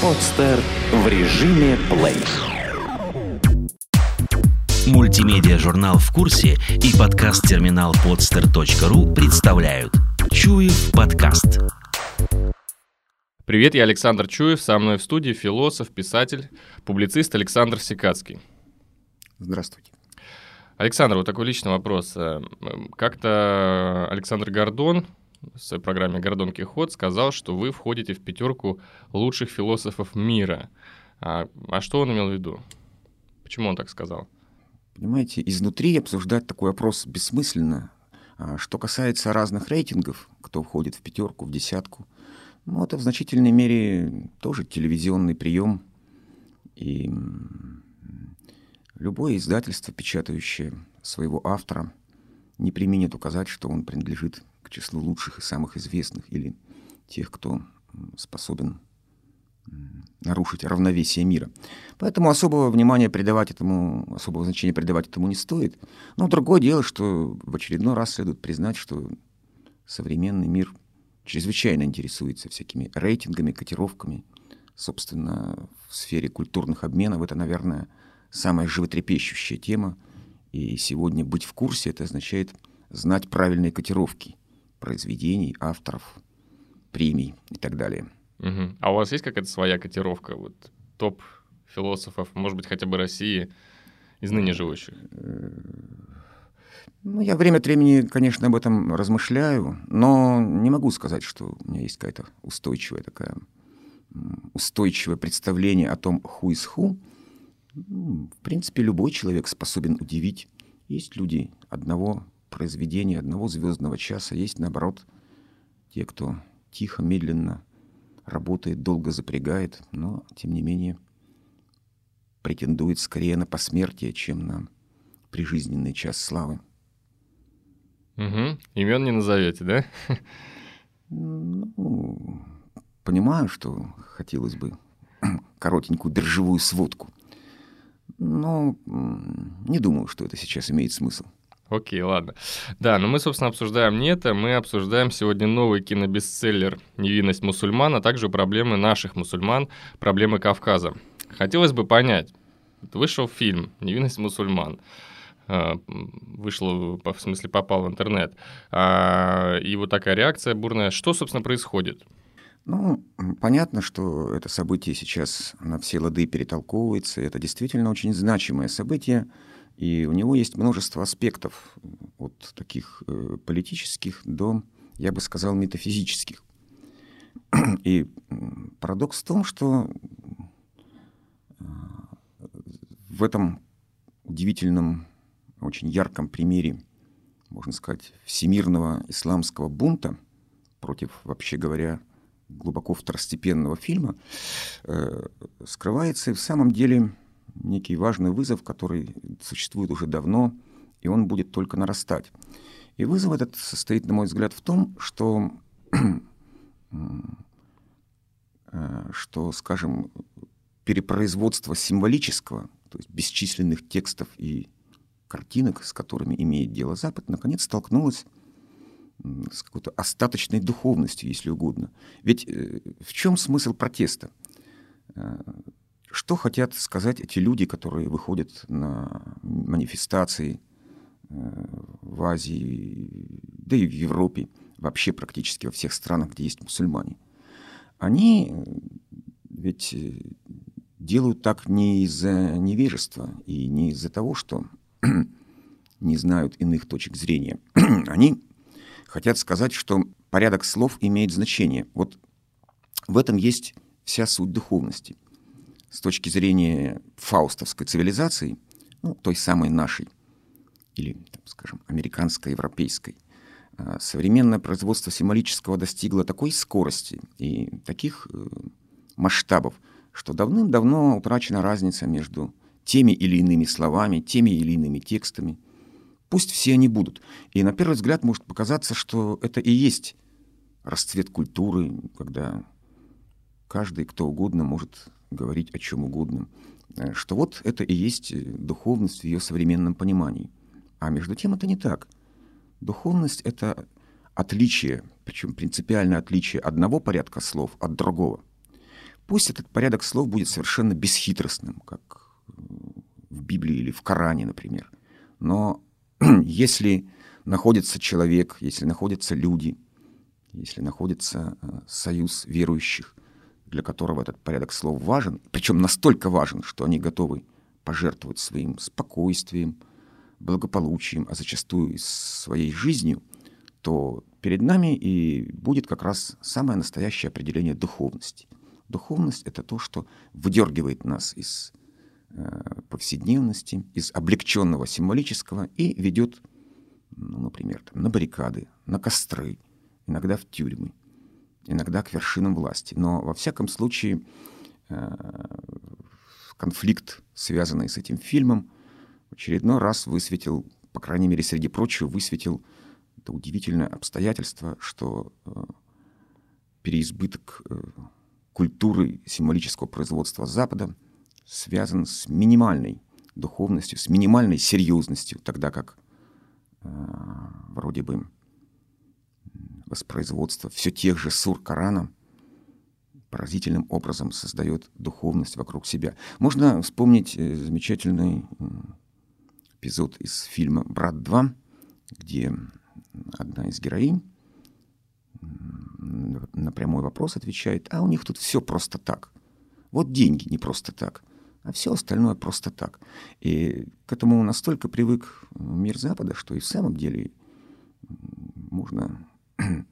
Подстер в режиме плей. Мультимедиа-журнал «В курсе» и подкаст-терминал podster.ru представляют Чуев подкаст. Привет, я Александр Чуев, со мной в студии философ, писатель, публицист Александр Сикацкий. Здравствуйте. Александр, вот такой личный вопрос. Э, как-то Александр Гордон в своей программе «Гордон Кихот» сказал, что вы входите в пятерку лучших философов мира. А, а что он имел в виду? Почему он так сказал? Понимаете, изнутри обсуждать такой вопрос бессмысленно. А что касается разных рейтингов, кто входит в пятерку, в десятку, ну, это в значительной мере тоже телевизионный прием. И любое издательство, печатающее своего автора, не применит указать, что он принадлежит к числу лучших и самых известных или тех, кто способен нарушить равновесие мира. Поэтому особого внимания придавать этому, особого значения придавать этому не стоит. Но другое дело, что в очередной раз следует признать, что современный мир чрезвычайно интересуется всякими рейтингами, котировками. Собственно, в сфере культурных обменов это, наверное, самая животрепещущая тема. И сегодня быть в курсе — это означает знать правильные котировки произведений, авторов, премий и так далее. Угу. А у вас есть какая-то своя котировка? Вот топ философов, может быть, хотя бы России, из ныне живущих? Ну, я время от времени, конечно, об этом размышляю, но не могу сказать, что у меня есть какая-то устойчивая такая устойчивое представление о том, who is who. В принципе, любой человек способен удивить. Есть люди одного произведения, одного звездного часа, есть, наоборот, те, кто тихо, медленно работает, долго запрягает, но, тем не менее, претендует скорее на посмертие, чем на прижизненный час славы. Угу. Имен не назовете, да? Ну, понимаю, что хотелось бы коротенькую биржевую сводку. Но не думаю, что это сейчас имеет смысл. Окей, ладно. Да, но мы, собственно, обсуждаем не это, мы обсуждаем сегодня новый кинобестселлер «Невинность мусульман», а также проблемы наших мусульман, проблемы Кавказа. Хотелось бы понять, вышел фильм «Невинность мусульман», а, вышел, в смысле, попал в интернет, а, и вот такая реакция бурная. Что, собственно, происходит? Ну, понятно, что это событие сейчас на все лады перетолковывается. Это действительно очень значимое событие, и у него есть множество аспектов, от таких э, политических до, я бы сказал, метафизических. И парадокс в том, что э, в этом удивительном, очень ярком примере, можно сказать, всемирного исламского бунта против, вообще говоря, глубоко второстепенного фильма, э, скрывается в самом деле некий важный вызов, который существует уже давно, и он будет только нарастать. И вызов этот состоит, на мой взгляд, в том, что, э, что скажем, перепроизводство символического, то есть бесчисленных текстов и картинок, с которыми имеет дело Запад, наконец столкнулось с какой-то остаточной духовностью, если угодно. Ведь э, в чем смысл протеста? Э, что хотят сказать эти люди, которые выходят на манифестации э, в Азии, да и в Европе, вообще практически во всех странах, где есть мусульмане? Они ведь делают так не из-за невежества и не из-за того, что не знают иных точек зрения. Они хотят сказать, что порядок слов имеет значение. Вот в этом есть вся суть духовности. С точки зрения фаустовской цивилизации, ну, той самой нашей, или, там, скажем, американской, европейской, а, современное производство символического достигло такой скорости и таких э, масштабов, что давным-давно утрачена разница между теми или иными словами, теми или иными текстами – Пусть все они будут. И на первый взгляд может показаться, что это и есть расцвет культуры, когда каждый, кто угодно, может говорить о чем угодно. Э, что вот это и есть духовность в ее современном понимании. А между тем это не так. Духовность — это отличие, причем принципиальное отличие одного порядка слов от другого. Пусть этот порядок слов будет совершенно бесхитростным, как в Библии или в Коране, например. Но если находится человек, если находятся люди, если находится э, союз верующих, для которого этот порядок слов важен, причем настолько важен, что они готовы пожертвовать своим спокойствием, благополучием, а зачастую и своей жизнью, то перед нами и будет как раз самое настоящее определение духовности. Духовность — это то, что выдергивает нас из э, повседневности, из облегченного символического и ведет, ну, например, там, на баррикады, на костры, иногда в тюрьмы, иногда к вершинам власти. Но во всяком случае э, конфликт, связанный с этим фильмом, в очередной раз высветил, по крайней мере, среди прочего, высветил это удивительное обстоятельство, что э, переизбыток э, культуры символического производства Запада связан с минимальной духовностью, с минимальной серьезностью, тогда как вроде бы воспроизводство все тех же сур Корана поразительным образом создает духовность вокруг себя. Можно вспомнить э, замечательный эпизод из фильма «Брат 2», где одна из героинь на прямой вопрос отвечает, а у них тут все просто так. Вот деньги не просто так, а все остальное просто так. И к этому настолько привык мир Запада, что и в самом деле можно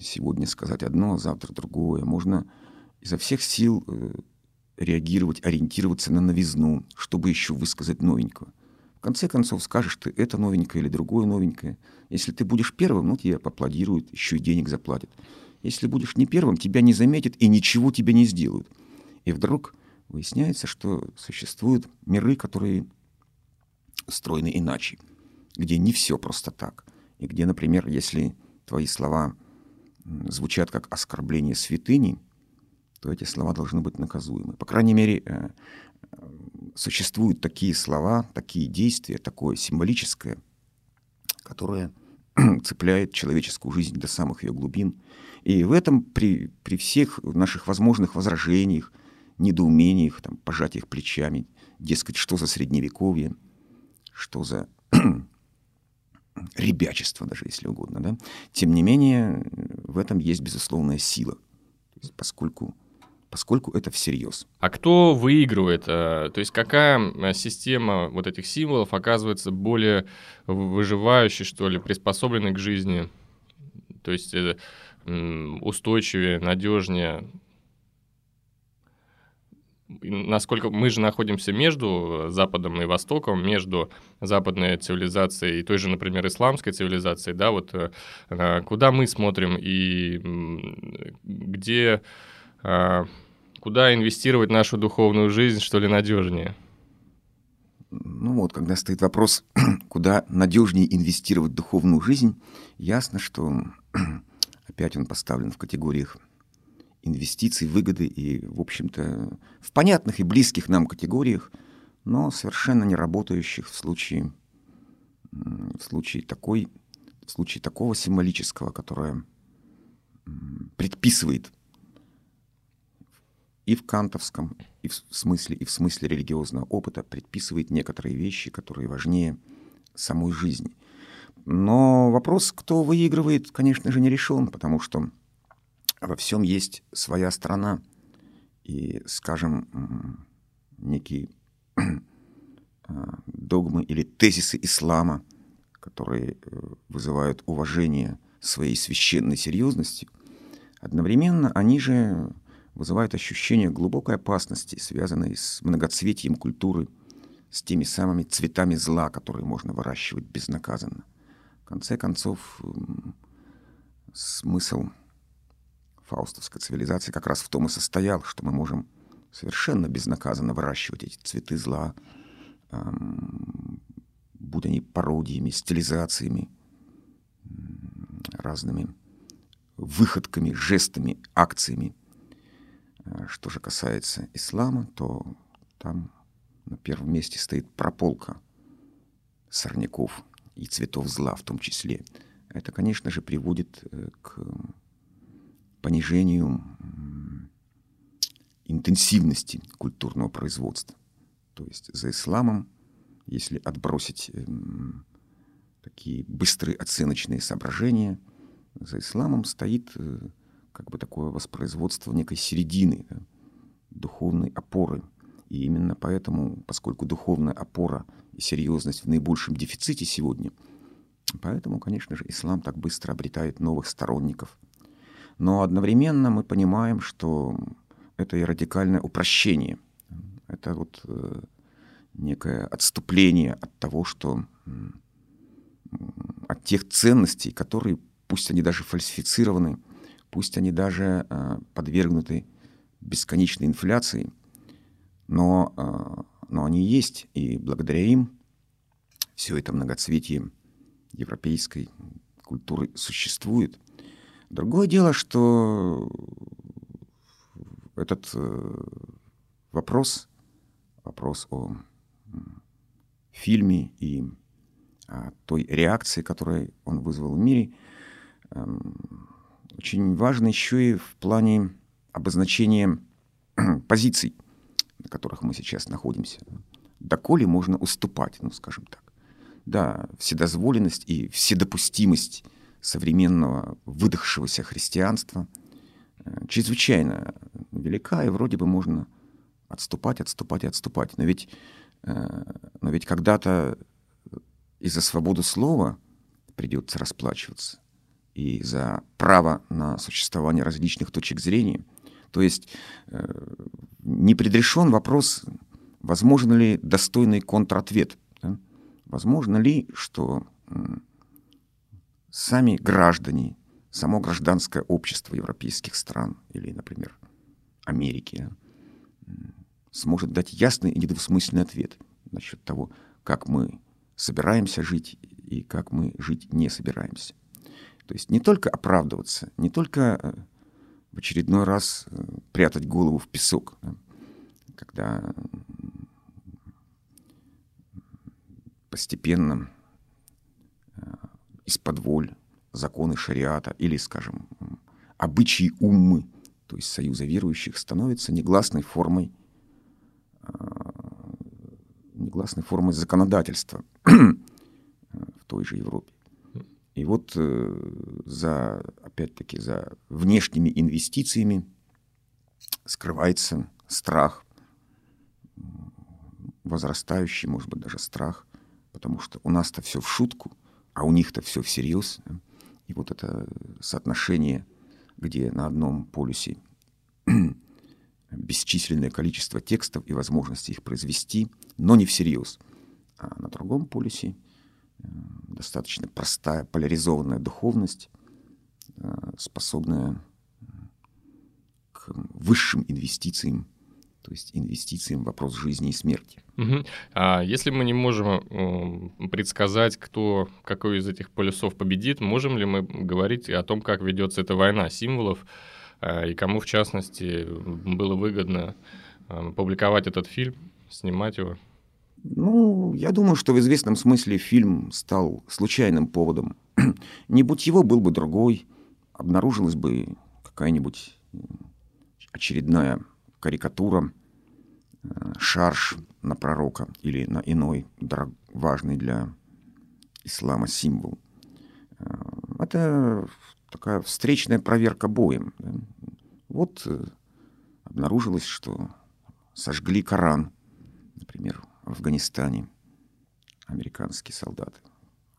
сегодня сказать одно, а завтра другое. Можно изо всех сил э, реагировать, ориентироваться на новизну, чтобы еще высказать новенького. В конце концов, скажешь ты это новенькое или другое новенькое. Если ты будешь первым, ну, тебе поаплодируют, еще и денег заплатят. Если будешь не первым, тебя не заметят и ничего тебе не сделают. И вдруг выясняется, что существуют миры, которые устроены иначе, где не все просто так. И где, например, если твои слова звучат как оскорбление святыни, то эти слова должны быть наказуемы. По крайней мере, э, существуют такие слова, такие действия, такое символическое, которое цепляет человеческую жизнь до самых ее глубин. И в этом при, при всех наших возможных возражениях, недоумениях, там, пожатиях плечами, дескать, что за средневековье, что за ребячество даже, если угодно, да? тем не менее в этом есть безусловная сила, поскольку поскольку это всерьез. А кто выигрывает? Э, то есть какая э, система вот этих символов оказывается более выживающей, что ли, приспособленной к жизни? То есть э, устойчивее, надежнее? Насколько мы же находимся между Западом и Востоком, между западной цивилизацией и той же, например, исламской цивилизацией, да, вот куда мы смотрим и где а, куда инвестировать нашу духовную жизнь, что ли, надежнее? Ну вот, когда стоит вопрос, куда надежнее инвестировать духовную жизнь, ясно, что опять он поставлен в категориях инвестиций, выгоды и, в общем-то, в понятных и близких нам категориях, но совершенно не работающих в случае, в случае, такой, в случае такого символического, которое предписывает и в кантовском, и в смысле, и в смысле религиозного опыта предписывает некоторые вещи, которые важнее самой жизни. Но вопрос, кто выигрывает, конечно же, не решен, потому что во всем есть своя страна. И, скажем, некие а, догмы или тезисы ислама, которые э, вызывают уважение своей священной серьезностью, одновременно они же вызывают ощущение глубокой опасности, связанной с многоцветием культуры, с теми самыми цветами зла, которые можно выращивать безнаказанно. В конце концов, смысл фаустовской цивилизации как раз в том и состоял, что мы можем совершенно безнаказанно выращивать эти цветы зла, эм, будь они пародиями, стилизациями, разными выходками, жестами, акциями – Э, что же касается ислама, то там на первом месте стоит прополка сорняков и цветов зла в том числе. Это, конечно же, приводит э, к понижению интенсивности культурного производства. То есть за исламом, если отбросить такие быстрые оценочные соображения, за исламом стоит как бы такое воспроизводство некой середины, да, духовной опоры. И именно поэтому, поскольку духовная опора и серьезность в наибольшем дефиците сегодня, поэтому, конечно же, ислам так быстро обретает новых сторонников. Но одновременно мы понимаем, что это и радикальное упрощение. Это вот э, некое отступление от того, что от тех ценностей, которые, пусть они даже фальсифицированы, пусть они даже э, подвергнуты бесконечной инфляции, но, э, но они есть, и благодаря им все это многоцветие европейской культуры существует. Другое дело, что этот э, вопрос, вопрос о фильме и о той реакции, которую он вызвал в мире, эм, очень важно еще и в плане обозначения позиций, на которых мы сейчас находимся. Доколе можно уступать, ну, скажем так. Да, вседозволенность и вседопустимость современного выдохшегося христианства э, чрезвычайно велика, и вроде бы можно отступать, отступать отступать. Но ведь, э, но ведь когда-то и за свободу слова придется расплачиваться и за право на существование различных точек зрения. То есть э, не предрешен вопрос, возможно ли достойный контратвет. Возможно ли, что сами граждане, само гражданское общество европейских стран или, например, Америки сможет дать ясный и недвусмысленный ответ насчет того, как мы собираемся жить и как мы жить не собираемся. То есть не только оправдываться, не только э, в очередной раз э, прятать голову в песок, да, когда постепенно из-под воль законы шариата или, скажем, обычаи уммы, то есть союза верующих, становятся негласной формой, негласной формой законодательства в той же Европе. И вот э, за, опять-таки, за внешними инвестициями скрывается страх, возрастающий, может быть, даже страх, потому что у нас-то все в шутку, а у них-то все всерьез. И вот это соотношение, где на одном полюсе бесчисленное количество текстов и возможности их произвести, но не всерьез, а на другом полюсе достаточно простая поляризованная духовность, э, способная к высшим инвестициям, то есть инвестициям в вопрос жизни и смерти. Угу. А если мы не можем предсказать, кто какой из этих полюсов победит, можем ли мы говорить о том, как ведется эта война символов э, и кому, в частности, было выгодно публиковать этот фильм, снимать его? Ну, я думаю, что в известном смысле фильм стал случайным поводом. Не будь его, был бы другой, обнаружилась бы какая-нибудь очередная карикатура, шарж на пророка или на иной важный для ислама символ. Э, это такая встречная проверка боем. Вот э, обнаружилось, что сожгли Коран, например, в Афганистане американские солдаты.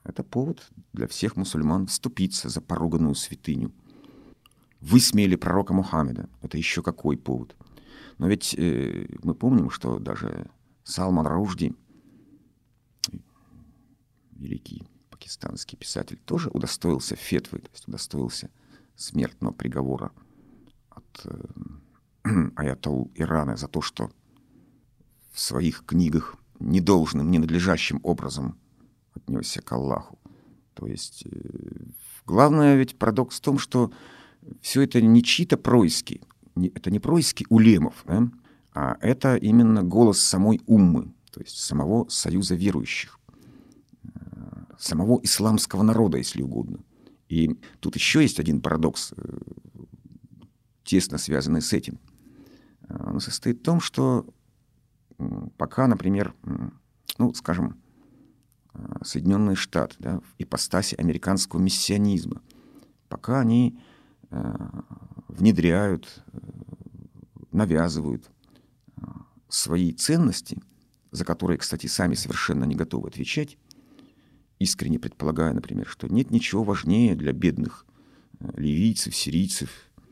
Это повод для всех мусульман вступиться за поруганную святыню. Высмеяли пророка Мухаммеда. Это еще какой повод? Но ведь э, мы помним, что даже Салман Ружди, великий пакистанский писатель, тоже удостоился фетвы, то есть удостоился смертного приговора от э, аятол Ирана за то, что в своих книгах недолжным, ненадлежащим образом отнесся к Аллаху. То есть э, главное ведь парадокс в том, что все это не чьи-то происки, это не происки улемов, да? а это именно голос самой уммы, то есть самого союза верующих, э, самого исламского народа, если угодно. И тут еще есть один парадокс, э, тесно связанный с этим. Она состоит в том, что пока, например, ну, скажем, Соединенные Штаты, да, в ипостаси американского миссионизма, пока они внедряют, э, навязывают свои ценности, за которые, кстати, сами совершенно не готовы отвечать, искренне предполагая, например, что нет ничего важнее для бедных э, ливийцев, сирийцев,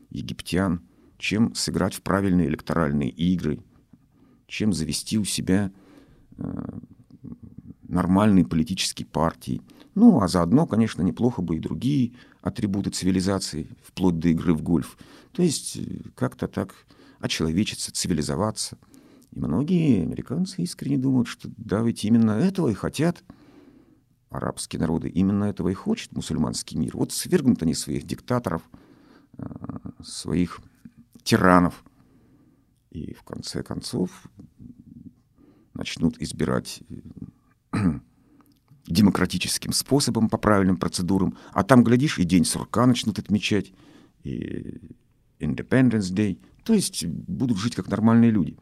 египтян, чем сыграть в правильные электоральные игры, чем завести у себя э, нормальные политические партии. Ну, а заодно, конечно, неплохо бы и другие атрибуты цивилизации, вплоть до игры в гольф. То есть э, как-то так очеловечиться, цивилизоваться. И многие американцы искренне думают, что да, ведь именно этого и хотят арабские народы. Именно этого и хочет мусульманский мир. Вот свергнут они своих диктаторов, э, своих тиранов. И в конце концов начнут избирать э, демократическим способом, по правильным процедурам. А там, глядишь, и день сурка начнут отмечать, и Independence Day. То есть будут жить как нормальные люди.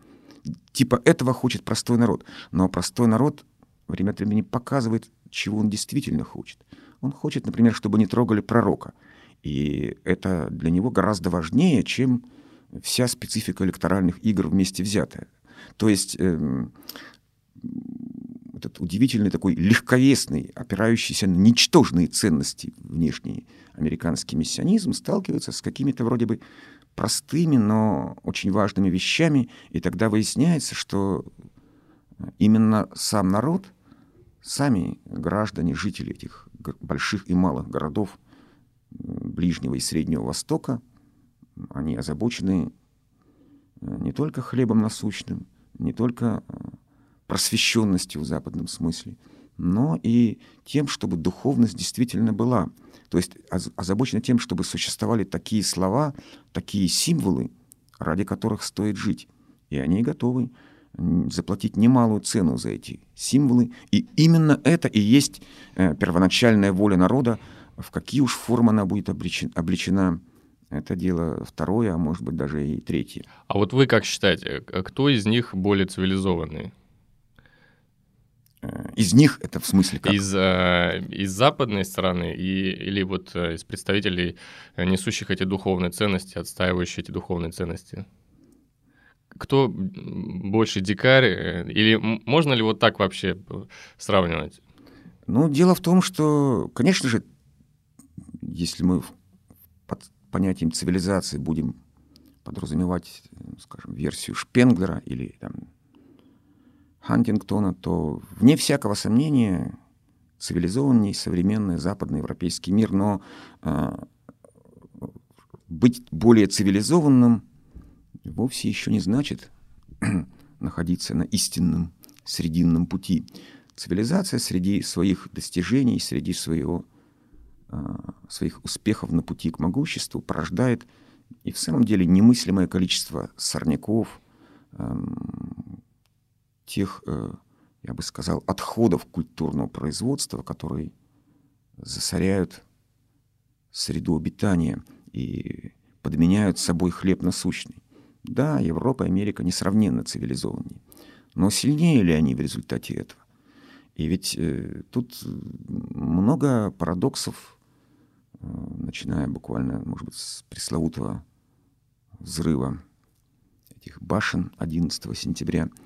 Типа этого хочет простой народ. Но простой народ время от времени показывает, чего он действительно хочет. Он хочет, например, чтобы не трогали пророка. И это для него гораздо важнее, чем вся специфика электоральных игр вместе взятая. То есть э, этот удивительный такой легковесный, опирающийся на ничтожные ценности внешний американский миссионизм сталкивается с какими-то вроде бы простыми, но очень важными вещами, и тогда выясняется, что именно сам народ, сами граждане, жители этих больших и малых городов Ближнего и Среднего Востока, они озабочены э, не только хлебом насущным, не только э, просвещенностью в западном смысле, но и тем, чтобы духовность действительно была. То есть озабочены тем, чтобы существовали такие слова, такие символы, ради которых стоит жить. И они готовы заплатить немалую цену за эти символы. И именно это и есть э, первоначальная воля народа, в какие уж формы она будет обличена это дело второе, а может быть даже и третье. А вот вы как считаете, кто из них более цивилизованный? Э, из них это в смысле как? Из, э, из западной стороны и, или вот э, из представителей, несущих эти духовные ценности, отстаивающих эти духовные ценности? Кто больше дикарь? Или можно ли вот так вообще сравнивать? Ну, дело в том, что, конечно же, если мы под понятием цивилизации будем подразумевать, скажем, версию Шпенглера или там, Хантингтона, то, вне всякого сомнения, цивилизованней современный западноевропейский мир, но э, быть более цивилизованным вовсе еще не значит находиться на истинном срединном пути. Цивилизация среди своих достижений, среди своего, э, своих успехов на пути к могуществу порождает и в самом деле немыслимое количество сорняков, тех, э, я бы сказал, отходов культурного производства, которые засоряют среду обитания и подменяют собой хлеб насущный. Да, Европа и Америка несравненно цивилизованнее, но сильнее ли они в результате этого? И ведь э, тут много парадоксов, э, начиная буквально, может быть, с пресловутого взрыва этих башен 11 сентября –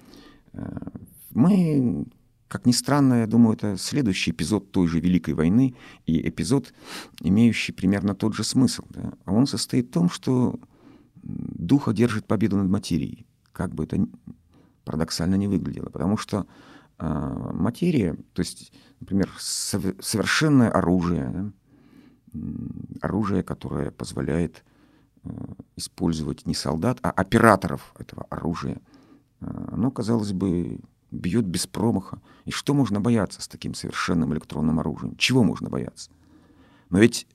мы, как ни странно, я думаю, это следующий эпизод той же Великой войны и эпизод, имеющий примерно тот же смысл. Да? А он состоит в том, что дух одержит победу над материей, как бы это парадоксально не выглядело. Потому что э, материя, то есть, например, сов- совершенное оружие, да? оружие, которое позволяет э, использовать не солдат, а операторов этого оружия – оно, ну, казалось бы, бьет без промаха. И что можно бояться с таким совершенным электронным оружием? Чего можно бояться? Но ведь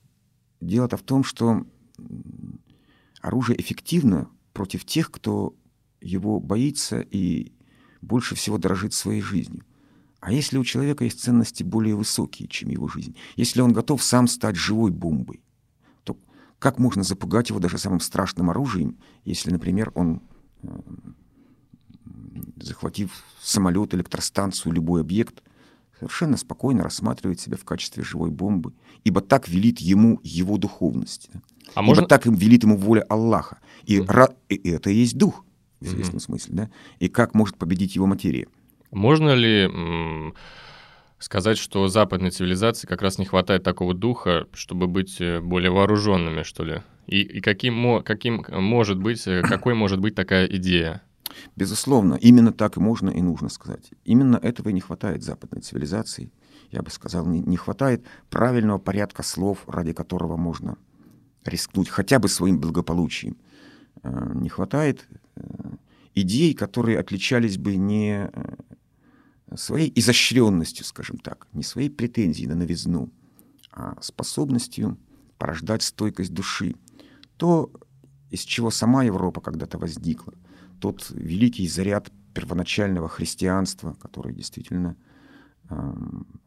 дело-то в том, что оружие эффективно против тех, кто его боится и больше всего дорожит своей жизнью. А если у человека есть ценности более высокие, чем его жизнь, если он готов сам стать живой бомбой, то как можно запугать его даже самым страшным оружием, если, например, он захватив самолет, электростанцию, любой объект, совершенно спокойно рассматривает себя в качестве живой бомбы, ибо так велит ему его духовность. А ибо можно... так им велит ему воля Аллаха. И, mm ра... и это и есть дух, в известном mm смысле. Да? И как может победить его материя. Можно ли сказать, что западной цивилизации как раз не хватает такого духа, чтобы быть э, более вооруженными, что ли? И, и каким, каким может быть, э, какой может быть такая идея? Безусловно, именно так и можно и нужно сказать. Именно этого и не хватает западной цивилизации. Я бы сказал, не, не хватает правильного порядка слов, ради которого можно рискнуть хотя бы своим благополучием. Э, не хватает идей, которые отличались бы не своей изощренностью, скажем так, не своей претензией на новизну, а способностью порождать стойкость души. То, из чего сама Европа когда-то возникла, тот великий заряд первоначального христианства, который действительно э,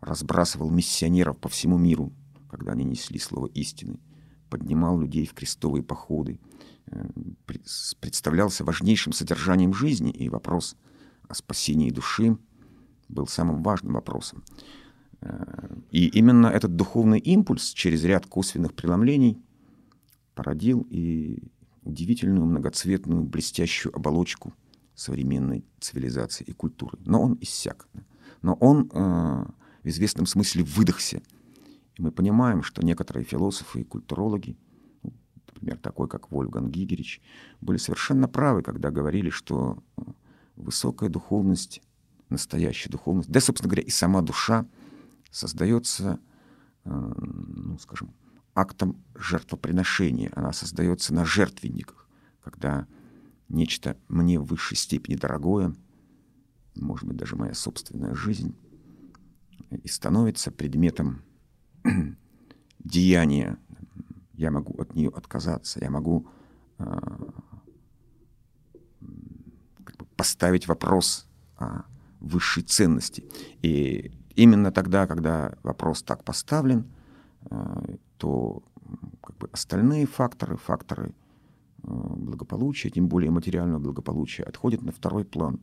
разбрасывал миссионеров по всему миру, когда они несли слово истины, поднимал людей в крестовые походы, э, представлялся важнейшим содержанием жизни и вопрос о спасении души был самым важным вопросом. Э, и именно этот духовный импульс через ряд косвенных преломлений породил и удивительную многоцветную блестящую оболочку современной цивилизации и культуры. Но он иссяк. Но он э, в известном смысле выдохся. И мы понимаем, что некоторые философы и культурологи, ну, например, такой как Вольган Гигерич, были совершенно правы, когда говорили, что э, высокая духовность настоящая духовность, да, собственно говоря, и сама душа создается, э, ну, скажем, актом жертвоприношения. Она создается на жертвенниках, когда нечто мне в высшей степени дорогое, может быть, даже моя собственная жизнь, и становится предметом деяния. Я могу от нее отказаться, я могу э, поставить вопрос о высшей ценности. И именно тогда, когда вопрос так поставлен, э, то как бы остальные факторы, факторы э, благополучия, тем более материального благополучия, отходят на второй план.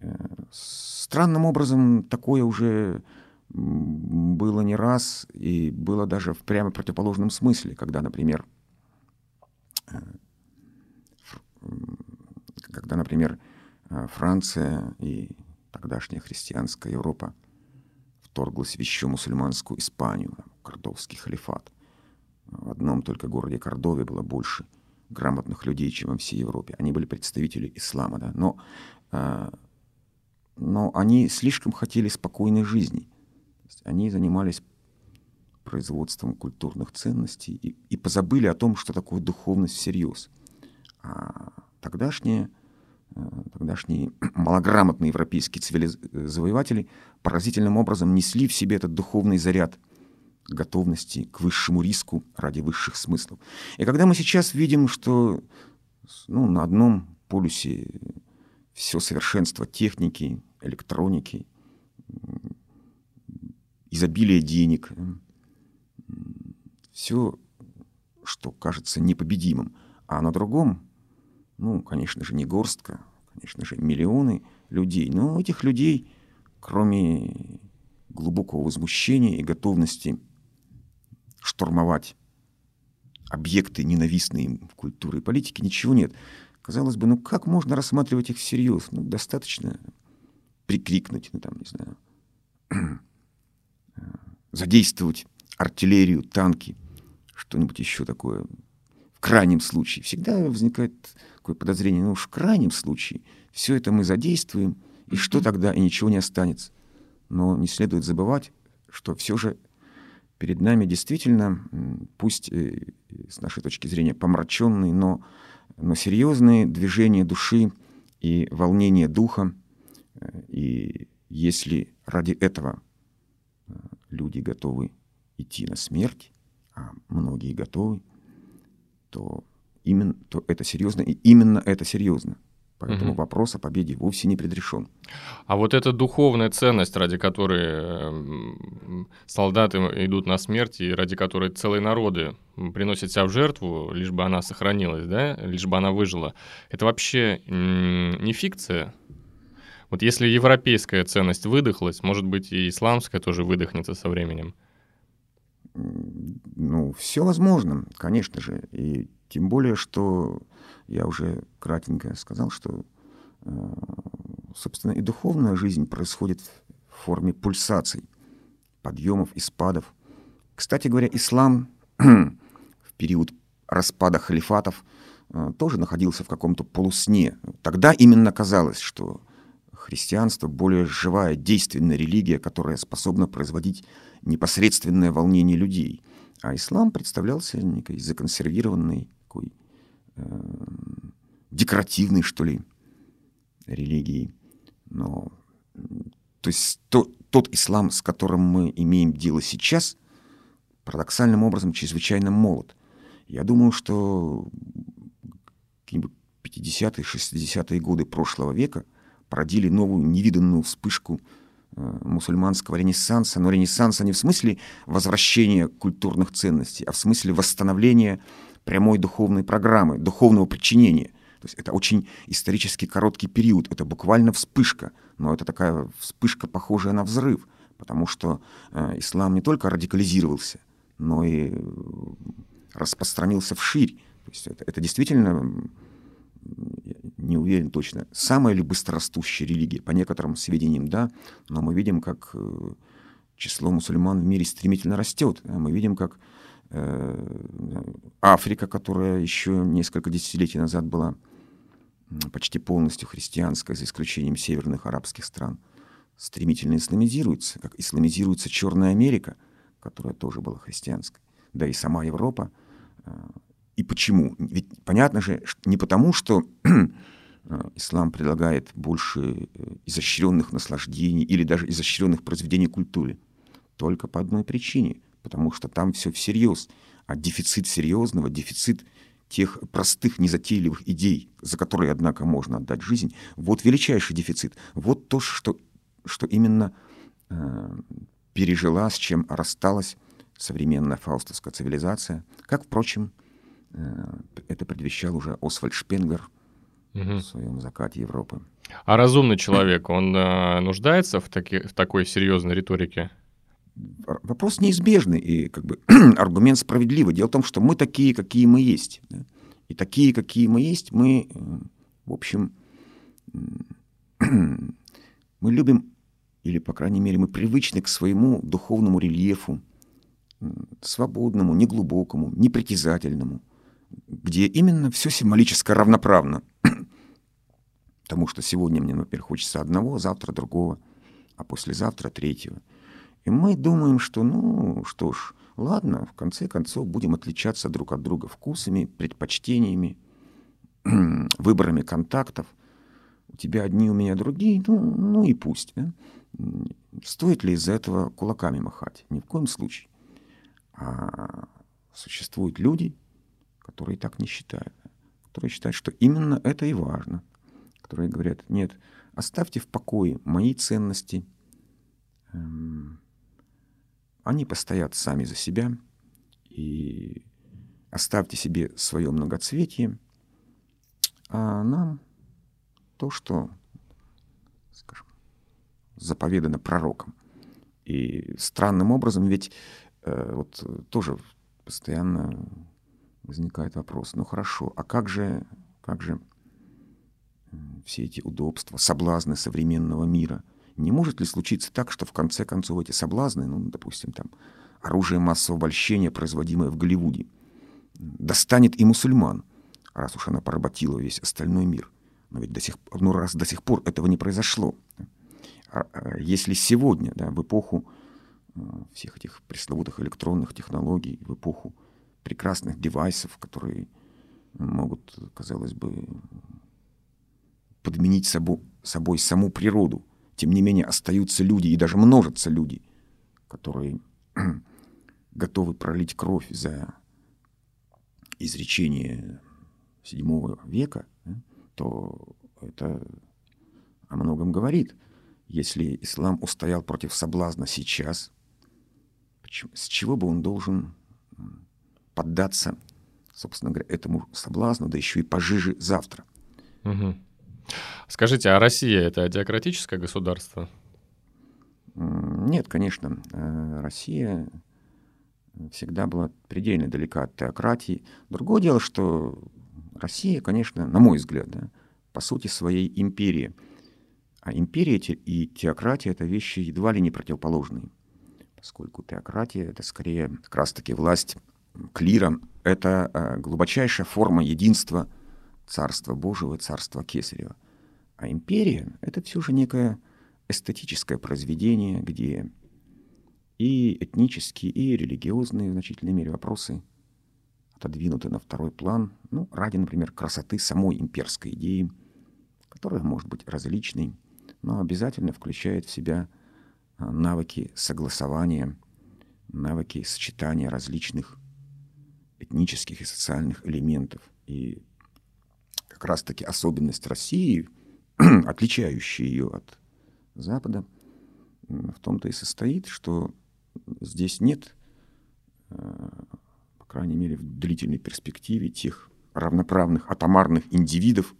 Э, странным образом такое уже было не раз, и было даже в прямо противоположном смысле, когда, например, когда, например, Э, Франция и тогдашняя христианская Европа вторглась в еще мусульманскую Испанию, Кордовский халифат. В одном только городе Кордове было больше грамотных людей, чем во всей Европе. Они были представители ислама, да, но, э, но они слишком хотели спокойной жизни. Они занимались производством культурных ценностей и, и позабыли о том, что такое духовность всерьез. А тогдашняя Э, тогдашние малограмотные европейские цивилиз... завоеватели поразительным образом несли в себе этот духовный заряд готовности к высшему риску ради высших смыслов. И когда мы сейчас видим, что ну, на одном полюсе все совершенство техники, электроники, изобилие денег, все, что кажется непобедимым, а на другом ну, конечно же, не горстка, конечно же, миллионы людей. Но этих людей, кроме глубокого возмущения и готовности штурмовать объекты, ненавистные им в культуре и политике, ничего нет. Казалось бы, ну как можно рассматривать их всерьез? Ну, достаточно прикрикнуть, ну, там, не знаю, задействовать артиллерию, танки, что-нибудь еще такое. В крайнем случае всегда возникает такое подозрение, ну уж в крайнем случае все это мы задействуем, и что тогда, и ничего не останется. Но не следует забывать, что все же перед нами действительно, пусть с нашей точки зрения помраченные, но, но серьезные движения души и волнение духа. И если ради этого э, люди готовы идти на смерть, а многие готовы, то именно, то это серьезно, и именно это серьезно. Поэтому угу. вопрос о победе вовсе не предрешен. А вот эта духовная ценность, ради которой эм, солдаты идут на смерть, и ради которой целые народы приносят себя в жертву, лишь бы она сохранилась, да, лишь бы она выжила, это вообще не фикция? Вот если европейская ценность выдохлась, может быть, и исламская тоже выдохнется со временем? Ну, все возможно, конечно же. И тем более, что я уже кратенько сказал, что, э, собственно, и духовная жизнь происходит в форме пульсаций, подъемов и спадов. Кстати говоря, ислам в период распада халифатов э, тоже находился в каком-то полусне. Тогда именно казалось, что христианство более живая, действенная религия, которая способна производить непосредственное волнение людей. А ислам представлялся некой законсервированной, такой декоративной, что ли, религией. Но, то есть то, тот ислам, с которым мы имеем дело сейчас, парадоксальным образом чрезвычайно молод. Я думаю, что 50-е, 60-е годы прошлого века породили новую невиданную вспышку Э, мусульманского ренессанса, но ренессанса не в смысле возвращения культурных ценностей, а в смысле восстановления прямой духовной программы, духовного подчинения. То есть это очень исторически короткий период, это буквально вспышка, но это такая вспышка, похожая на взрыв, потому что э, ислам не только радикализировался, но и э, распространился вширь. То есть это, это действительно не уверен точно, самая ли быстрорастущая религия. По некоторым сведениям, да, но мы видим, как э, число мусульман в мире стремительно растет. Мы видим, как э, Африка, которая еще несколько десятилетий назад была почти полностью христианской, за исключением северных арабских стран, стремительно исламизируется, как исламизируется Черная Америка, которая тоже была христианской, да и сама Европа э, и почему? Ведь понятно же, не потому, что э, ислам предлагает больше э, изощренных наслаждений или даже изощренных произведений культуры. Только по одной причине. Потому что там все всерьез. А дефицит серьезного, дефицит тех простых, незатейливых идей, за которые, однако, можно отдать жизнь, вот величайший дефицит. Вот то, что, что именно э, пережила, с чем рассталась современная фаустовская цивилизация, как, впрочем, Э, это предвещал уже Освальд Шпенглер угу. в своем «Закате Европы». А разумный человек, он э, нуждается в, таки, в такой серьезной риторике? Вопрос неизбежный и как бы аргумент справедливый. Дело в том, что мы такие, какие мы есть. Да? И такие, какие мы есть, мы, э, в общем, мы любим, или, по крайней мере, мы привычны к своему духовному рельефу, свободному, неглубокому, непритязательному где именно все символически равноправно. Потому что сегодня мне, например, хочется одного, завтра другого, а послезавтра третьего. И мы думаем, что, ну, что ж, ладно, в конце концов будем отличаться друг от друга вкусами, предпочтениями, выборами контактов. У тебя одни, у меня другие, ну, ну и пусть. Да? Стоит ли из-за этого кулаками махать? Ни в коем случае. А существуют люди, которые так не считают, которые считают, что именно это и важно, которые говорят, нет, оставьте в покое мои ценности, эм, они постоят сами за себя, и оставьте себе свое многоцветие, а нам то, что, скажем, заповедано пророком. И странным образом, ведь э, вот тоже постоянно возникает вопрос, ну хорошо, а как же, как же все эти удобства, соблазны современного мира? Не может ли случиться так, что в конце концов эти соблазны, ну, допустим, там, оружие массового обольщения, производимое в Голливуде, достанет и мусульман, раз уж она поработила весь остальной мир. Но ведь до сих, ну, раз до сих пор этого не произошло. А, а если сегодня, да, в эпоху э, всех этих пресловутых электронных технологий, в эпоху прекрасных девайсов, которые могут, казалось бы, подменить собой, собой саму природу. Тем не менее, остаются люди, и даже множатся люди, которые готовы пролить кровь за изречение седьмого века, то это о многом говорит. Если ислам устоял против соблазна сейчас, с чего бы он должен поддаться, собственно говоря, этому соблазну, да еще и пожиже завтра. Угу. Скажите, а Россия это теократическое государство? Нет, конечно. Э, Россия всегда была предельно далека от теократии. Другое дело, что Россия, конечно, на мой взгляд, да, по сути своей империя. А империя и теократия — это вещи едва ли не противоположные. Поскольку теократия — это скорее как раз-таки власть клира, это э, глубочайшая форма единства Царства Божьего и Царства Кесарева. А империя — это все же некое эстетическое произведение, где и этнические, и религиозные в значительной мере вопросы отодвинуты на второй план, ну, ради, например, красоты самой имперской идеи, которая может быть различной, но обязательно включает в себя а, навыки согласования, навыки сочетания различных этнических и социальных элементов. И как раз-таки особенность России, отличающая ее от Запада, в том-то и состоит, что здесь нет, э, по крайней мере, в длительной перспективе тех равноправных атомарных индивидов,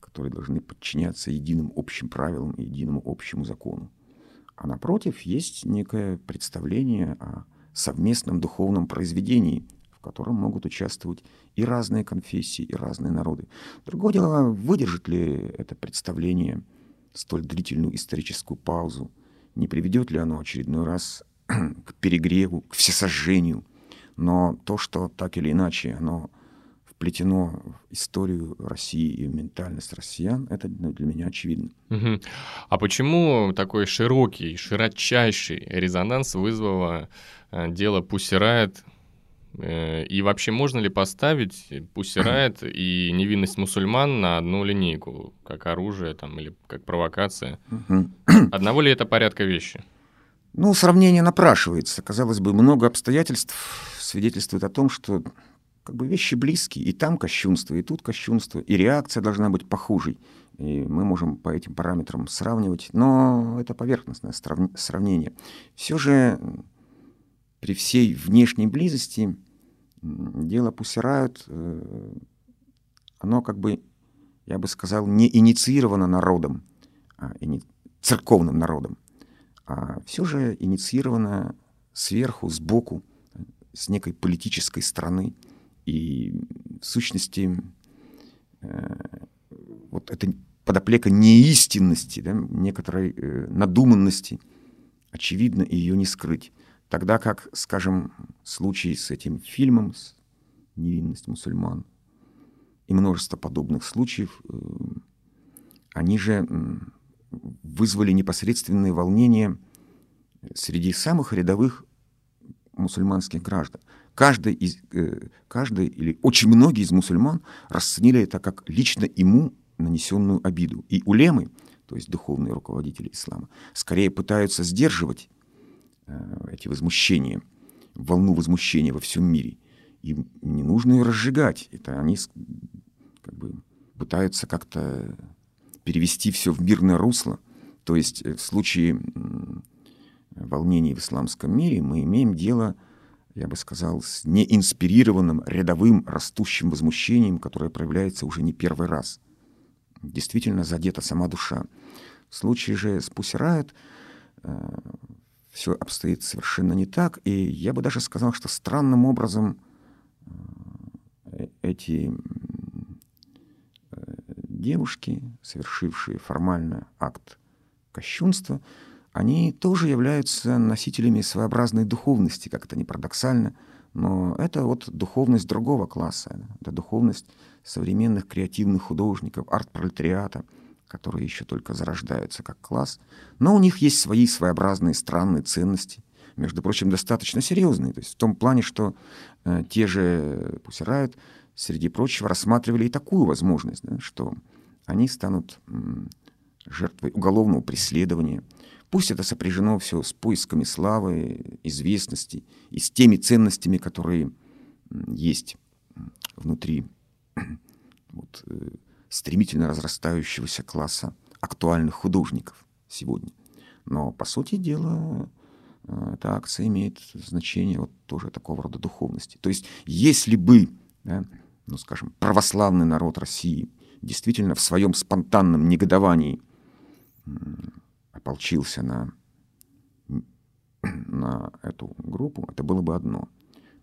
которые должны подчиняться единым общим правилам и единому общему закону. А напротив, есть некое представление о совместном духовном произведении, в котором могут участвовать и разные конфессии, и разные народы. Другое дело, выдержит ли это представление столь длительную историческую паузу, не приведет ли оно очередной раз к перегреву, к всесожжению. Но то, что так или иначе оно вплетено в историю России и в ментальность россиян, это для меня очевидно. Угу. А почему такой широкий, широчайший резонанс вызвало э, дело Пусирает и вообще можно ли поставить Пусирает и невинность мусульман на одну линейку, как оружие там, или как провокация? Одного ли это порядка вещи? Ну, сравнение напрашивается. Казалось бы, много обстоятельств свидетельствует о том, что как бы вещи близкие, и там кощунство, и тут кощунство, и реакция должна быть похожей. И мы можем по этим параметрам сравнивать, но это поверхностное сравнение. Все же при всей внешней близости дело Пусирают, э, оно как бы, я бы сказал, не инициировано народом, а ини... церковным народом, а все же инициировано сверху, сбоку, с некой политической стороны. И в сущности э, вот эта подоплека неистинности, да, некоторой э, надуманности, очевидно, ее не скрыть. Тогда как, скажем, случай с этим фильмом, с «Невинность мусульман», и множество подобных случаев, э, они же вызвали непосредственные волнения среди самых рядовых мусульманских граждан. Каждый, из, э, каждый или очень многие из мусульман расценили это как лично ему нанесенную обиду. И улемы, то есть духовные руководители ислама, скорее пытаются сдерживать эти возмущения, волну возмущения во всем мире. Им не нужно ее разжигать. Это они как бы пытаются как-то перевести все в мирное русло. То есть э, в случае волнений в исламском мире мы имеем дело, я бы сказал, с неинспирированным рядовым растущим возмущением, которое проявляется уже не первый раз. Действительно задета сама душа. В случае же с Пусирает все обстоит совершенно не так. И я бы даже сказал, что странным образом э, эти э, девушки, совершившие формально акт кощунства, они тоже являются носителями своеобразной духовности, как это не парадоксально, но это вот духовность другого класса, это духовность современных креативных художников, арт-пролетариата — которые еще только зарождаются как класс, но у них есть свои своеобразные странные ценности, между прочим, достаточно серьезные. То есть в том плане, что э, те же Пусирают, среди прочего, рассматривали и такую возможность, да, что они станут м, жертвой уголовного преследования. Пусть это сопряжено все с поисками славы, известности и с теми ценностями, которые есть внутри вот, э, стремительно разрастающегося класса актуальных художников сегодня. Но, по сути дела, э, эта акция имеет значение вот тоже такого рода духовности. То есть, если бы, да, ну, скажем, православный народ России действительно в своем спонтанном негодовании ополчился на, на эту группу, это было бы одно.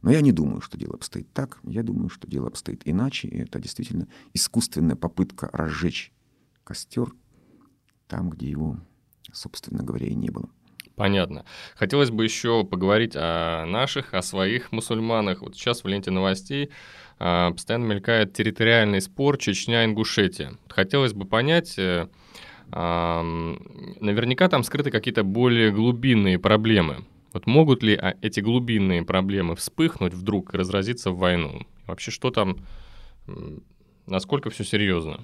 Но я не думаю, что дело обстоит так. Я думаю, что дело обстоит иначе. И это действительно искусственная попытка разжечь костер там, где его, собственно говоря, и не было. Понятно. Хотелось бы еще поговорить о наших, о своих мусульманах. Вот сейчас в ленте новостей а, постоянно мелькает территориальный спор Чечня-Ингушетия. Хотелось бы понять, э, наверняка там скрыты какие-то более глубинные проблемы. Вот могут ли а, эти глубинные проблемы вспыхнуть вдруг и разразиться в войну? Вообще, что там, насколько все серьезно?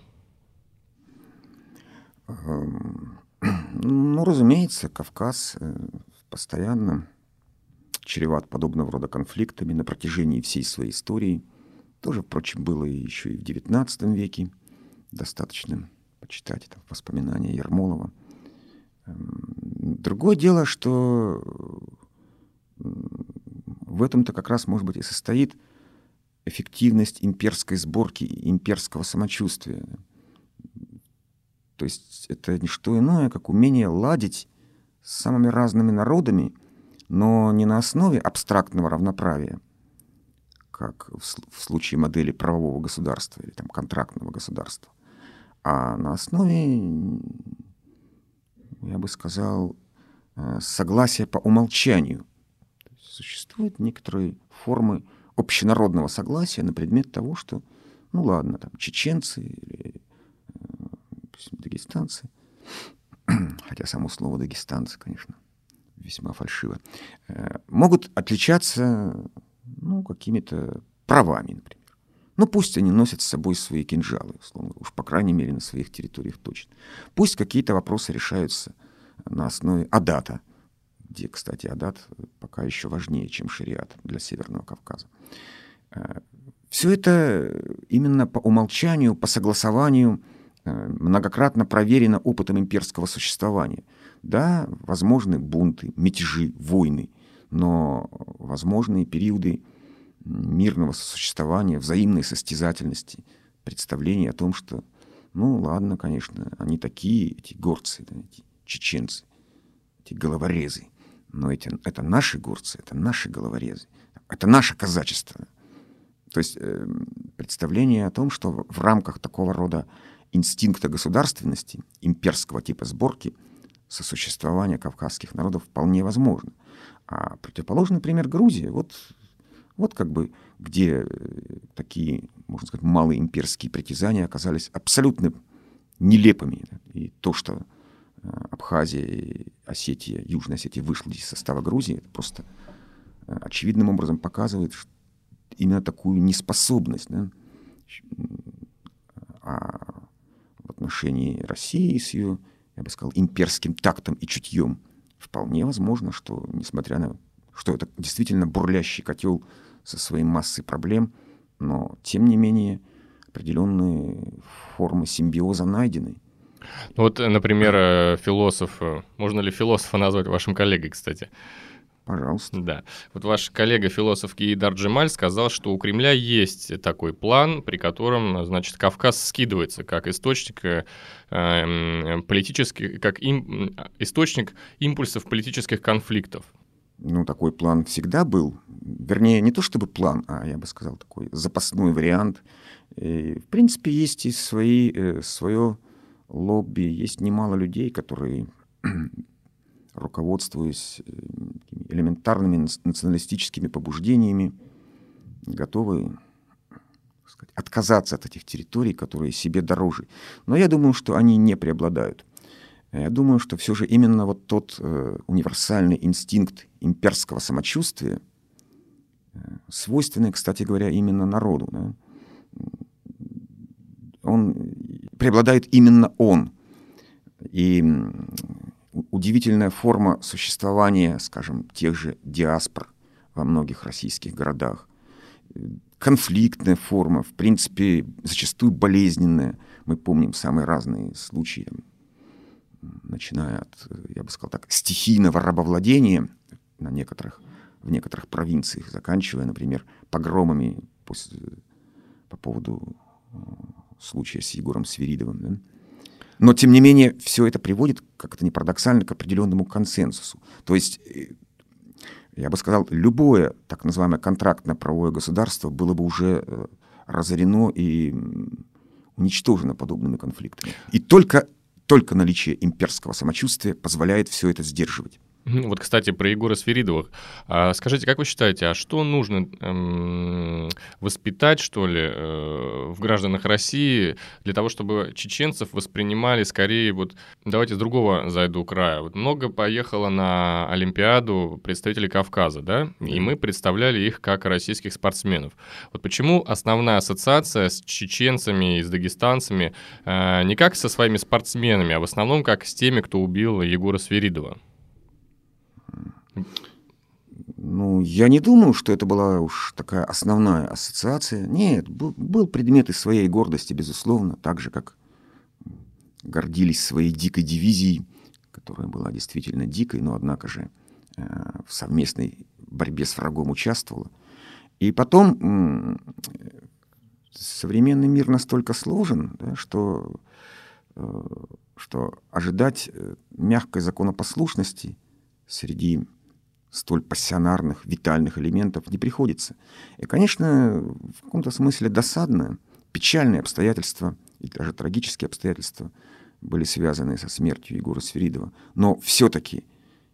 Эм, ну, разумеется, Кавказ э, постоянно чреват подобного рода конфликтами на протяжении всей своей истории. Тоже, впрочем, было еще и в XIX веке. Достаточно почитать там, воспоминания Ермолова. Эм, другое дело, что в этом-то как раз, может быть, и состоит эффективность имперской сборки, имперского самочувствия. То есть это не что иное, как умение ладить с самыми разными народами, но не на основе абстрактного равноправия, как в случае модели правового государства или там, контрактного государства, а на основе, я бы сказал, э, согласия по умолчанию. Существуют некоторые формы общенародного согласия на предмет того, что, ну ладно, там, чеченцы или допустим, дагестанцы, хотя само слово дагестанцы, конечно, весьма фальшиво, э, могут отличаться ну, какими-то правами, например. Ну, пусть они носят с собой свои кинжалы, условно, уж по крайней мере на своих территориях точно. Пусть какие-то вопросы решаются на основе адата, где, кстати, адат пока еще важнее, чем шариат для Северного Кавказа. Э, Все это именно по умолчанию, по согласованию Э, многократно проверено опытом имперского существования. Да, возможны бунты, мятежи, войны, но возможны периоды мирного сосуществования, взаимной состязательности, представление о том, что, ну ладно, конечно, они такие, эти горцы, эти чеченцы, эти головорезы, но эти, это наши горцы, это наши головорезы, это наше казачество. То есть э, представление о том, что в рамках такого рода инстинкта государственности, имперского типа сборки, сосуществования кавказских народов вполне возможно. А противоположный пример Грузии, вот, вот как бы где э, такие, можно сказать, малые имперские притязания оказались абсолютно нелепыми. И то, что э, Абхазия, Осетия, Южная Осетия вышла из состава Грузии, это просто э, очевидным образом показывает именно такую неспособность да, а отношении России с ее, я бы сказал, имперским тактом и чутьем, вполне возможно, что, несмотря на что это действительно бурлящий котел со своей массой проблем, но, тем не менее, определенные формы симбиоза найдены. Ну вот, например, э, философ, э, можно ли философа назвать вашим коллегой, кстати? Пожалуйста. Да. Вот ваш коллега-философ Киидар Джемаль сказал, что у Кремля есть такой план, при котором, значит, Кавказ скидывается как источник э, эм, политических, как им, источник импульсов политических конфликтов. Ну, такой план всегда был. Вернее, не то чтобы план, а, я бы сказал, такой запасной вариант. И, в принципе, есть и свои, э, свое лобби, есть немало людей, которые руководствуясь э, элементарными националистическими побуждениями, готовы сказать, отказаться от этих территорий, которые себе дороже. Но я думаю, что они не преобладают. Я думаю, что все же именно вот тот э, универсальный инстинкт имперского самочувствия, свойственный, кстати говоря, именно народу, да, он преобладает именно он. И удивительная форма существования, скажем, тех же диаспор во многих российских городах. Конфликтная форма, в принципе, зачастую болезненная. Мы помним самые разные случаи, начиная от, я бы сказал так, стихийного рабовладения на некоторых, в некоторых провинциях, заканчивая, например, погромами после, по поводу случая с Егором Свиридовым. Да? Но, тем не менее, все это приводит, как это не парадоксально, к определенному консенсусу. То есть, э, я бы сказал, любое так называемое контрактное правовое государство было бы уже э, разорено и уничтожено подобными конфликтами. И только, только наличие имперского самочувствия позволяет все это сдерживать. Вот, кстати, про Егора Сверидовых. А, скажите, как вы считаете, а что нужно эм, воспитать, что ли, э, в гражданах России для того, чтобы чеченцев воспринимали скорее, вот, давайте с другого зайду края. Вот много поехало на Олимпиаду представителей Кавказа, да, и мы представляли их как российских спортсменов. Вот почему основная ассоциация с чеченцами и с дагестанцами э, не как со своими спортсменами, а в основном как с теми, кто убил Егора Сверидова? Ну, я не думаю, что это была уж такая основная ассоциация. Нет, был, предмет из своей гордости, безусловно, так же, как гордились своей дикой дивизией, которая была действительно дикой, но, однако же, э, в совместной борьбе с врагом участвовала. И потом современный мир настолько сложен, да, что, э, что ожидать э, мягкой законопослушности среди столь пассионарных, витальных элементов не приходится. И, конечно, в каком-то смысле досадно, печальные обстоятельства и даже трагические обстоятельства были связаны со смертью Егора Сверидова. Но все-таки,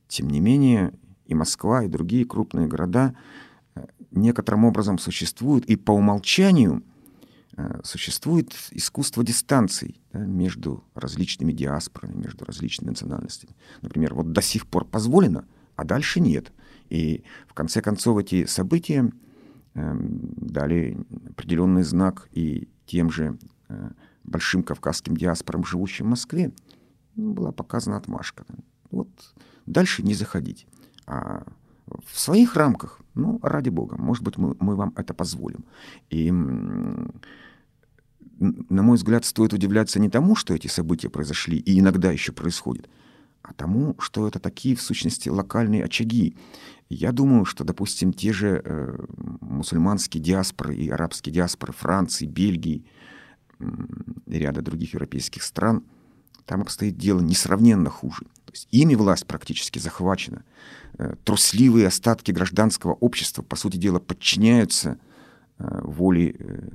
тем не менее, и Москва, и другие крупные города э, некоторым образом существуют, и по умолчанию э, существует искусство дистанций да, между различными диаспорами, между различными национальностями. Например, вот до сих пор позволено – а дальше нет. И в конце концов эти события э, дали определенный знак и тем же э, большим кавказским диаспорам, живущим в Москве, ну, была показана отмашка. Вот дальше не заходить. А в своих рамках, ну, ради бога, может быть, мы, мы вам это позволим. И, на мой взгляд, стоит удивляться не тому, что эти события произошли и иногда еще происходят, а тому, что это такие, в сущности, локальные очаги. Я думаю, что, допустим, те же э, мусульманские диаспоры и арабские диаспоры Франции, Бельгии и ряда других европейских стран, там обстоит дело несравненно хуже. То есть ими власть практически захвачена. Э, трусливые остатки гражданского общества, по сути дела, подчиняются э, воле э,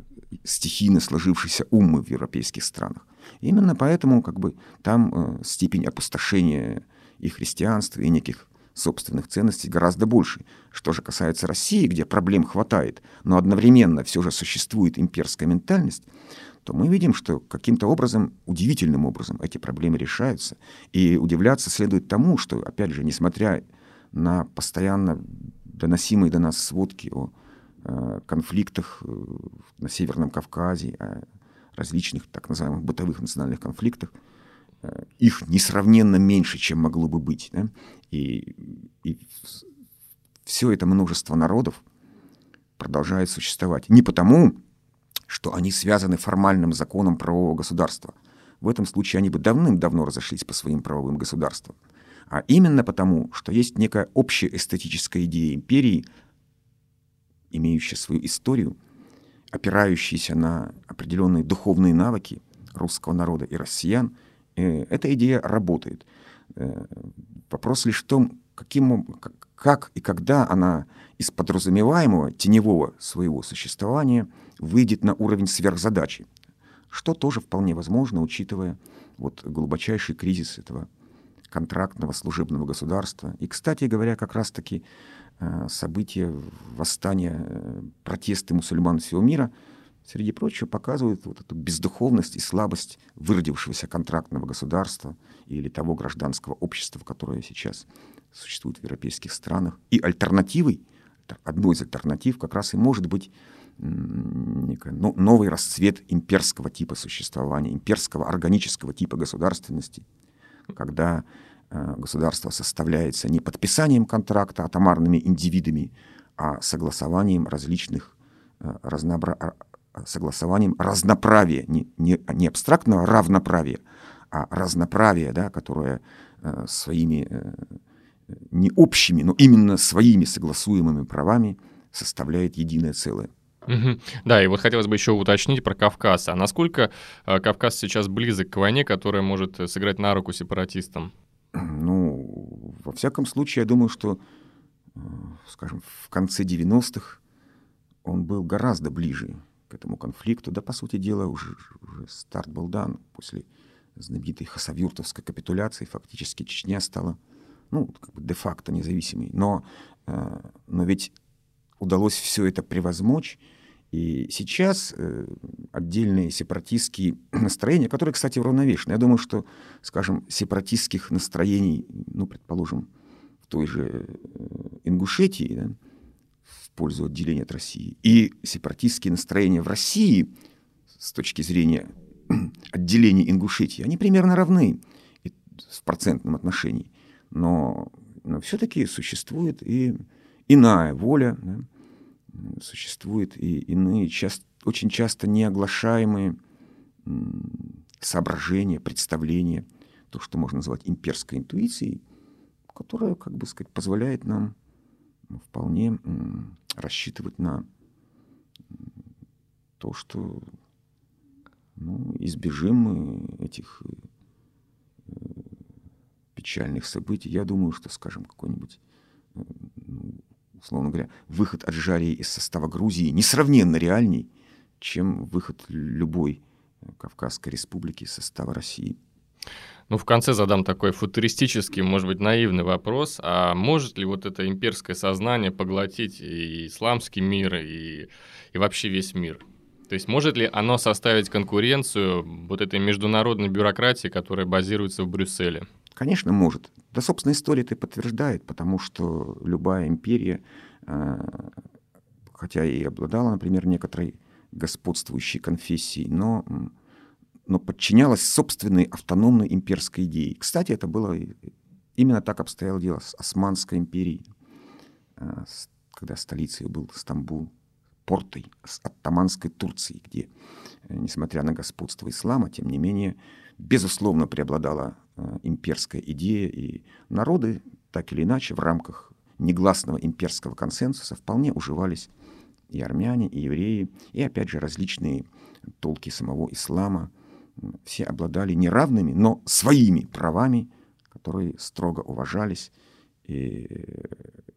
стихийно сложившейся умы в европейских странах. Именно поэтому как бы, там э, степень опустошения и христианства, и неких собственных ценностей гораздо больше. Что же касается России, где проблем хватает, но одновременно все же существует имперская ментальность, то мы видим, что каким-то образом, удивительным образом эти проблемы решаются. И удивляться следует тому, что, опять же, несмотря на постоянно доносимые до нас сводки о э, конфликтах э, на Северном Кавказе, различных так называемых бытовых национальных конфликтах, э, их несравненно меньше, чем могло бы быть. Да? И, и все это множество народов продолжает существовать. Не потому, что они связаны формальным законом правового государства. В этом случае они бы давным-давно разошлись по своим правовым государствам. А именно потому, что есть некая общая эстетическая идея империи, имеющая свою историю – опирающиеся на определенные духовные навыки русского народа и россиян, э, эта идея работает. Э, вопрос лишь в том, каким, как и когда она из подразумеваемого теневого своего существования выйдет на уровень сверхзадачи, что тоже вполне возможно, учитывая вот глубочайший кризис этого контрактного служебного государства. И, кстати говоря, как раз-таки события, восстания, э, протесты мусульман всего мира, среди прочего, показывают вот эту бездуховность и слабость выродившегося контрактного государства или того гражданского общества, которое сейчас существует в европейских странах. И альтернативой, одной из альтернатив как раз и может быть новый расцвет имперского типа существования, имперского органического типа государственности, когда Э, государство составляется не подписанием контракта атомарными индивидами, а согласованием различных э, разнобра... А, а, согласованием разноправия, не, не, не абстрактного равноправия, а разноправия, да, которое э, своими не общими, но именно своими согласуемыми правами составляет единое целое. Угу. Да, и вот хотелось бы еще уточнить про Кавказ. А насколько э, Кавказ сейчас близок к войне, которая может сыграть на руку сепаратистам? Ну, во всяком случае, я думаю, что, э, скажем, в конце 90-х он был гораздо ближе к этому конфликту. Да, по сути дела, уже, уже старт был дан после знаменитой хасавюртовской капитуляции. Фактически Чечня стала, ну, как бы де-факто независимой. Но, э, но ведь удалось все это превозмочь. И сейчас э, отдельные сепаратистские настроения, которые, кстати, уравновешены. Я думаю, что, скажем, сепаратистских настроений, ну, предположим, в той же э, Ингушетии, да, в пользу отделения от России, и сепаратистские настроения в России с точки зрения отделения Ингушетии, они примерно равны в процентном отношении. Но, но все-таки существует и иная воля, да, существуют и иные, часто, очень часто неоглашаемые соображения, представления, то, что можно назвать имперской интуицией, которая, как бы сказать, позволяет нам вполне рассчитывать на то, что ну, избежим мы этих э, печальных событий. Я думаю, что, скажем, какой-нибудь э, ну, условно говоря, выход от Жарии из состава Грузии несравненно реальней, чем выход любой э, Кавказской республики из состава России. Ну, в конце задам такой футуристический, может быть, наивный вопрос. А может ли вот это имперское сознание поглотить и исламский мир, и, и вообще весь мир? То есть может ли оно составить конкуренцию вот этой международной бюрократии, которая базируется в Брюсселе? Конечно, может. Да, собственно, история это подтверждает, потому что любая империя, э, хотя и обладала, например, некоторой господствующей конфессией, но, но подчинялась собственной автономной имперской идее. Кстати, это было именно так обстояло дело с Османской империей, э, когда столицей был Стамбул, портой с оттаманской Турции, где, э, несмотря на господство ислама, тем не менее, безусловно, преобладала Э, имперская идея, и народы, так или иначе, в рамках негласного имперского консенсуса вполне уживались и армяне, и евреи, и, опять же, различные толки самого ислама. Все обладали неравными, но своими правами, которые строго уважались. И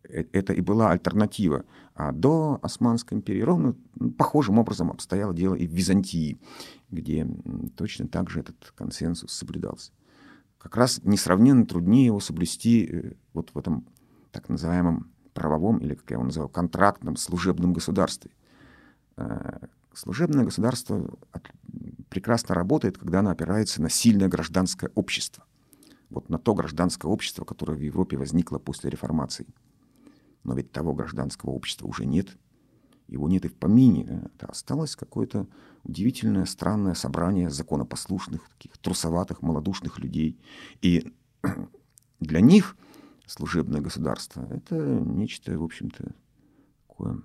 это и была альтернатива. А до Османской империи ровно похожим образом обстояло дело и в Византии, где точно так же этот консенсус соблюдался как раз несравненно труднее его соблюсти э, вот в этом так называемом правовом или, как я его называю, контрактном служебном государстве. Э, служебное государство прекрасно работает, когда оно опирается на сильное гражданское общество. Вот на то гражданское общество, которое в Европе возникло после реформации. Но ведь того гражданского общества уже нет. Его нет и в помине. Это осталось какое-то удивительное, странное собрание законопослушных, таких трусоватых, малодушных людей. И для них служебное государство — это нечто, в общем-то, такое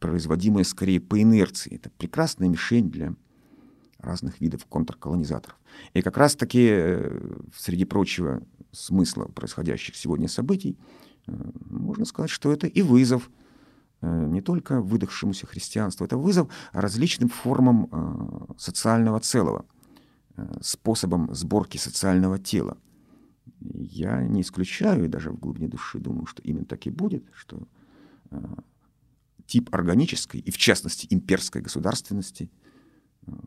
производимое скорее по инерции. Это прекрасная мишень для разных видов контрколонизаторов. И как раз-таки, э, среди прочего смысла происходящих сегодня событий, можно сказать, что это и вызов — Э, не только выдохшемуся христианству, это вызов различным формам э, социального целого, э, способом сборки социального тела. Я не исключаю, и даже в глубине души думаю, что именно так и будет, что тип органической и, в частности, имперской государственности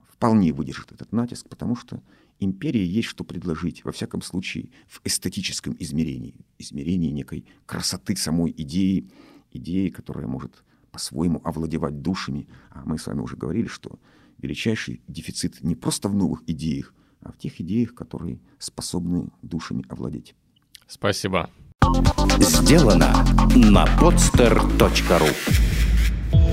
вполне выдержит этот натиск, потому что империи есть что предложить, во всяком случае, в эстетическом измерении, измерении некой красоты самой идеи, идеи, которая может по-своему овладевать душами. А мы с вами уже говорили, что величайший дефицит не просто в новых идеях, а в тех идеях, которые способны душами овладеть. Спасибо. Сделано на podster.ru